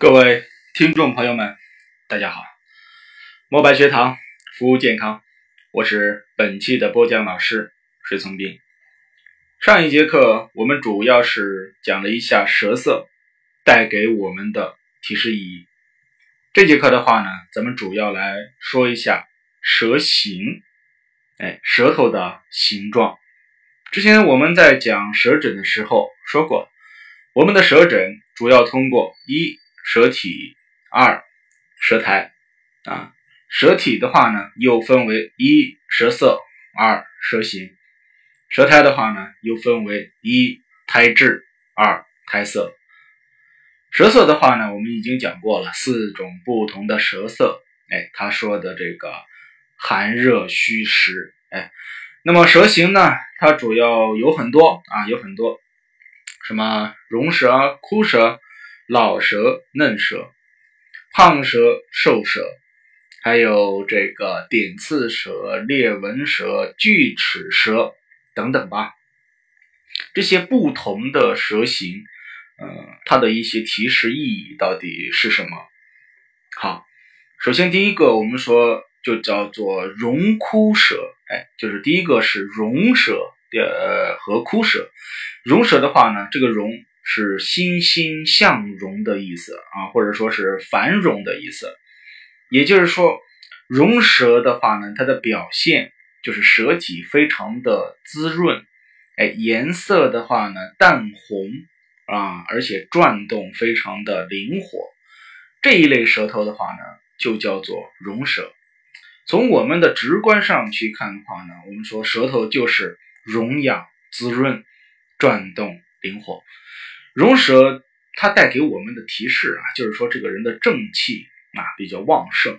各位听众朋友们，大家好！墨白学堂服务健康，我是本期的播讲老师水从斌。上一节课我们主要是讲了一下舌色带给我们的提示意义。这节课的话呢，咱们主要来说一下舌形，哎，舌头的形状。之前我们在讲舌诊的时候说过，我们的舌诊主要通过一。舌体二舌苔啊，舌体的话呢，又分为一舌色，二舌形；舌苔的话呢，又分为一苔质，二苔色。舌色的话呢，我们已经讲过了四种不同的舌色。哎，他说的这个寒热虚实。哎，那么舌形呢，它主要有很多啊，有很多，什么溶舌、枯舌。老蛇、嫩蛇、胖蛇、瘦蛇，还有这个点刺蛇、裂纹蛇、锯齿蛇等等吧。这些不同的蛇形，嗯，它的一些提示意义到底是什么？好，首先第一个，我们说就叫做荣枯蛇，哎，就是第一个是荣蛇，呃，和枯蛇。荣蛇的话呢，这个荣。是欣欣向荣的意思啊，或者说是繁荣的意思。也就是说，荣舌的话呢，它的表现就是舌体非常的滋润，哎，颜色的话呢淡红啊，而且转动非常的灵活。这一类舌头的话呢，就叫做荣舌。从我们的直观上去看的话呢，我们说舌头就是荣养、滋润、转动灵活。荣舌它带给我们的提示啊，就是说这个人的正气啊比较旺盛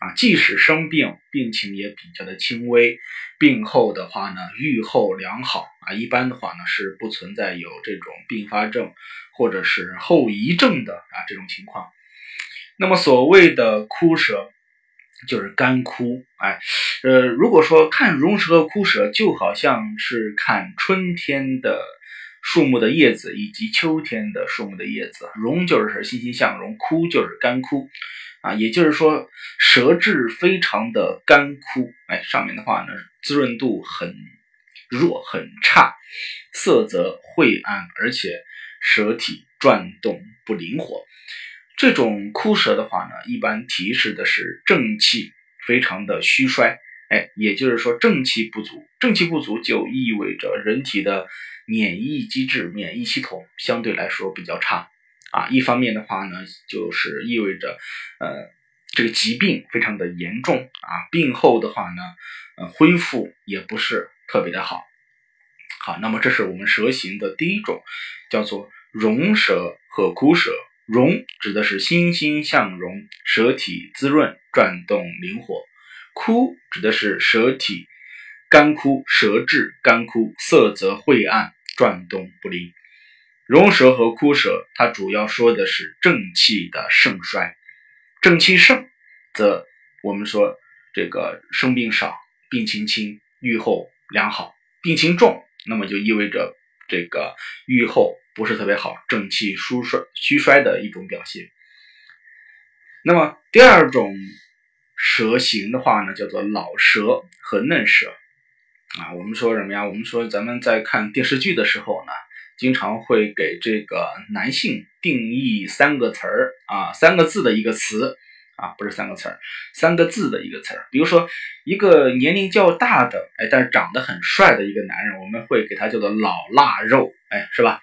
啊，即使生病，病情也比较的轻微，病后的话呢，愈后良好啊，一般的话呢是不存在有这种并发症或者是后遗症的啊这种情况。那么所谓的枯舌，就是干枯，哎，呃，如果说看荣舌和枯舌，就好像是看春天的。树木的叶子以及秋天的树木的叶子，荣就是欣欣向荣，枯就是干枯，啊，也就是说舌质非常的干枯，哎，上面的话呢滋润度很弱很差，色泽晦暗，而且舌体转动不灵活。这种枯舌的话呢，一般提示的是正气非常的虚衰，哎，也就是说正气不足，正气不足就意味着人体的。免疫机制、免疫系统相对来说比较差啊。一方面的话呢，就是意味着，呃，这个疾病非常的严重啊。病后的话呢，呃，恢复也不是特别的好。好，那么这是我们舌形的第一种，叫做荣舌和枯舌。荣指的是欣欣向荣，舌体滋润、转动灵活；枯指的是舌体干枯，舌质干枯，色泽晦暗。转动不灵，荣舌和枯舌，它主要说的是正气的盛衰。正气盛，则我们说这个生病少，病情轻，愈后良好；病情重，那么就意味着这个愈后不是特别好，正气疏衰、虚衰的一种表现。那么第二种蛇形的话呢，叫做老蛇和嫩蛇。啊，我们说什么呀？我们说咱们在看电视剧的时候呢，经常会给这个男性定义三个词儿啊，三个字的一个词啊，不是三个词儿，三个字的一个词儿。比如说一个年龄较大的，哎，但是长得很帅的一个男人，我们会给他叫做老腊肉，哎，是吧？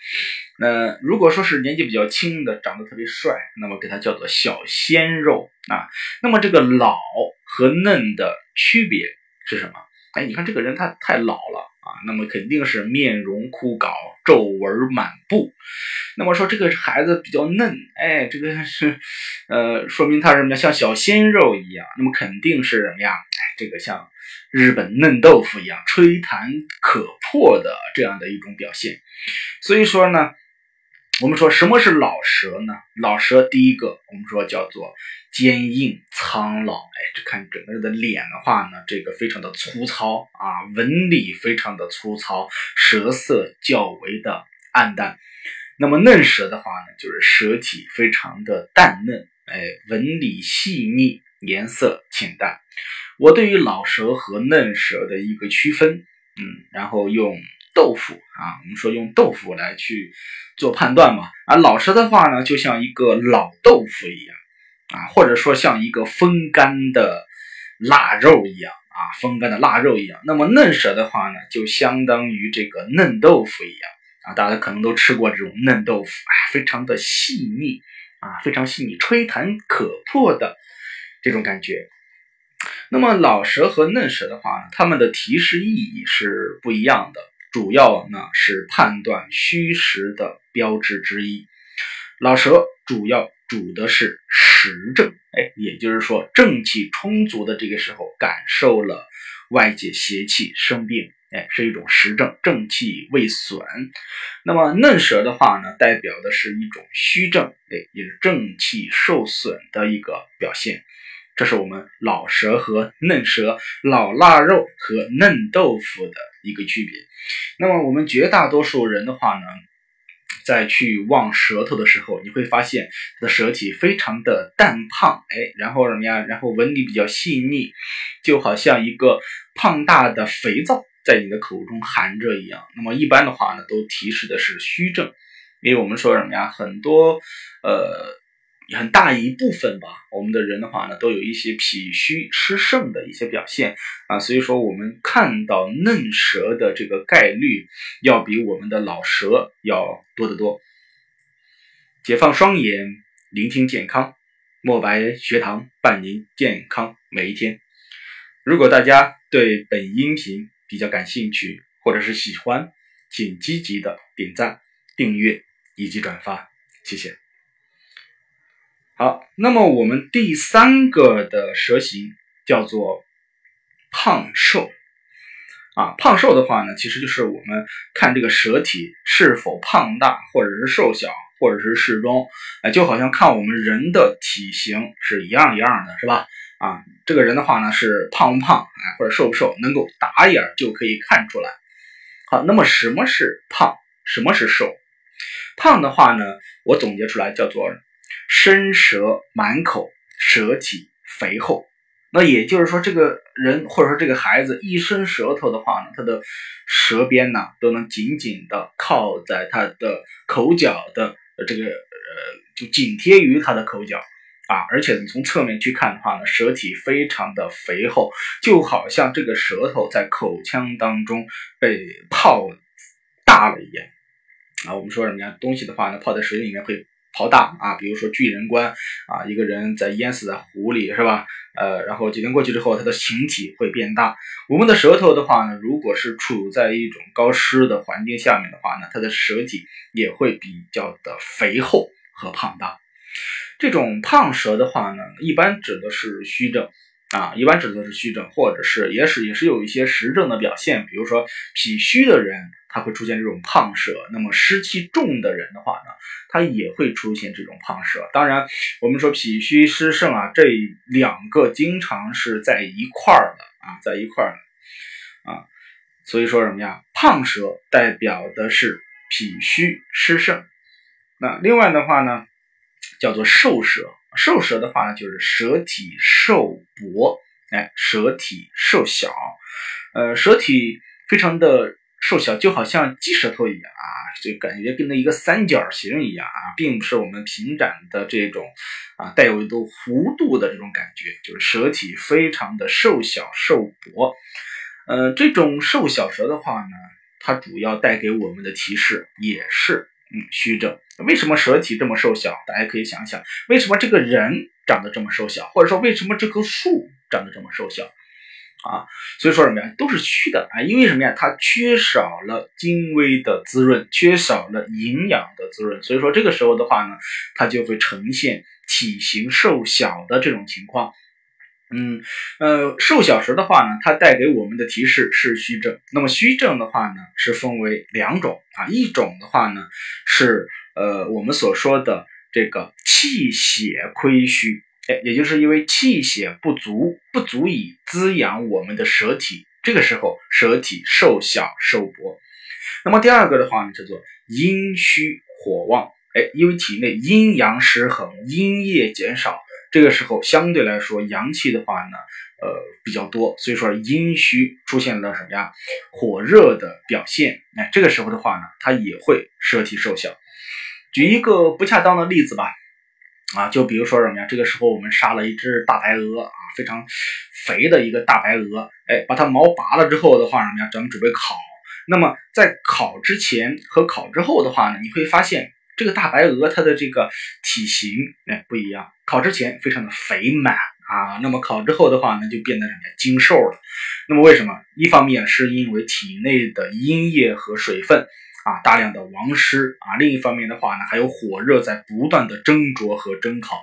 那如果说是年纪比较轻的，长得特别帅，那么给他叫做小鲜肉啊。那么这个老和嫩的区别是什么？哎，你看这个人他太老了啊，那么肯定是面容枯槁、皱纹满布。那么说这个孩子比较嫩，哎，这个是呃，说明他什么呢像小鲜肉一样。那么肯定是什么呀？哎，这个像日本嫩豆腐一样吹弹可破的这样的一种表现。所以说呢。我们说什么是老舌呢？老舌第一个，我们说叫做坚硬苍老。哎，这看整个人的脸的话呢，这个非常的粗糙啊，纹理非常的粗糙，舌色较为的暗淡。那么嫩舌的话呢，就是舌体非常的淡嫩，哎，纹理细腻，颜色浅淡。我对于老舌和嫩舌的一个区分，嗯，然后用豆腐啊，我们说用豆腐来去做判断嘛。啊，老舌的话呢，就像一个老豆腐一样啊，或者说像一个风干的腊肉一样啊，风干的腊肉一样。那么嫩舌的话呢，就相当于这个嫩豆腐一样啊，大家可能都吃过这种嫩豆腐，哎，非常的细腻啊，非常细腻，吹弹可破的这种感觉。那么老舌和嫩舌的话呢，它们的提示意义是不一样的，主要呢是判断虚实的标志之一。老舌主要主的是实证，哎，也就是说正气充足的这个时候感受了外界邪气生病，哎，是一种实证，正气未损。那么嫩舌的话呢，代表的是一种虚症，哎，也是正气受损的一个表现。这是我们老舌和嫩舌、老腊肉和嫩豆腐的一个区别。那么我们绝大多数人的话呢，在去望舌头的时候，你会发现它的舌体非常的淡胖，哎，然后什么呀？然后纹理比较细腻，就好像一个胖大的肥皂在你的口中含着一样。那么一般的话呢，都提示的是虚症，因为我们说什么呀？很多呃。很大一部分吧，我们的人的话呢，都有一些脾虚湿盛的一些表现啊，所以说我们看到嫩舌的这个概率要比我们的老舌要多得多。解放双眼，聆听健康，墨白学堂伴您健康每一天。如果大家对本音频比较感兴趣或者是喜欢，请积极的点赞、订阅以及转发，谢谢。好，那么我们第三个的舌形叫做胖瘦啊，胖瘦的话呢，其实就是我们看这个舌体是否胖大，或者是瘦小，或者是适中，哎，就好像看我们人的体型是一样一样的，是吧？啊，这个人的话呢是胖不胖，哎，或者瘦不瘦，能够打眼就可以看出来。好，那么什么是胖？什么是瘦？胖的话呢，我总结出来叫做。伸舌满口，舌体肥厚，那也就是说，这个人或者说这个孩子一伸舌头的话呢，他的舌边呢都能紧紧的靠在他的口角的这个呃，就紧贴于他的口角啊，而且你从侧面去看的话呢，舌体非常的肥厚，就好像这个舌头在口腔当中被泡大了一样啊。我们说什么呀？东西的话呢，泡在水里面会。好大啊！比如说巨人观啊，一个人在淹死在湖里，是吧？呃，然后几天过去之后，他的形体会变大。我们的舌头的话呢，如果是处在一种高湿的环境下面的话呢，它的舌体也会比较的肥厚和胖大。这种胖舌的话呢，一般指的是虚症啊，一般指的是虚症，或者是也是也是有一些实症的表现，比如说脾虚的人。他会出现这种胖舌，那么湿气重的人的话呢，他也会出现这种胖舌。当然，我们说脾虚湿盛啊，这两个经常是在一块儿的啊，在一块儿的啊，所以说什么呀？胖舌代表的是脾虚湿盛。那另外的话呢，叫做瘦舌。瘦舌的话呢，就是舌体瘦薄，哎，舌体瘦小，呃，舌体非常的。瘦小就好像鸡舌头一样啊，就感觉跟那一个三角形一样啊，并不是我们平展的这种啊，带有一度弧度的这种感觉，就是舌体非常的瘦小瘦薄。呃，这种瘦小舌的话呢，它主要带给我们的提示也是嗯虚症。为什么舌体这么瘦小？大家可以想想，为什么这个人长得这么瘦小，或者说为什么这棵树长得这么瘦小？啊，所以说什么呀，都是虚的啊，因为什么呀，它缺少了精微的滋润，缺少了营养的滋润，所以说这个时候的话呢，它就会呈现体型瘦小的这种情况。嗯呃，瘦小时的话呢，它带给我们的提示是虚症。那么虚症的话呢，是分为两种啊，一种的话呢是呃我们所说的这个气血亏虚。哎，也就是因为气血不足，不足以滋养我们的舌体，这个时候舌体瘦小瘦薄。那么第二个的话呢，叫做阴虚火旺。哎，因为体内阴阳失衡，阴液减少，这个时候相对来说阳气的话呢，呃比较多，所以说阴虚出现了什么呀？火热的表现。哎，这个时候的话呢，它也会摄体受小。举一个不恰当的例子吧。啊，就比如说什么呀？这个时候我们杀了一只大白鹅啊，非常肥的一个大白鹅，哎，把它毛拔了之后的话，什么呀？咱们准备烤。那么在烤之前和烤之后的话呢，你会发现这个大白鹅它的这个体型哎不一样。烤之前非常的肥满啊，那么烤之后的话呢，就变得什么？精瘦了。那么为什么？一方面是因为体内的阴液和水分。啊，大量的亡失啊，另一方面的话呢，还有火热在不断的蒸灼和蒸烤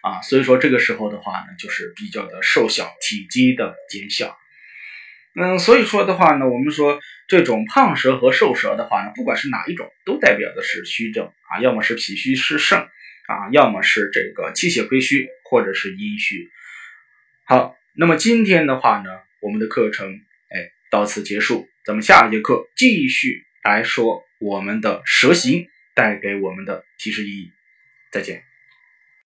啊，所以说这个时候的话呢，就是比较的瘦小，体积的减小。嗯，所以说的话呢，我们说这种胖蛇和瘦蛇的话呢，不管是哪一种，都代表的是虚症啊，要么是脾虚湿盛啊，要么是这个气血亏虚，或者是阴虚。好，那么今天的话呢，我们的课程哎到此结束，咱们下一节课继续来说。我们的蛇形带给我们的提示意义，再见。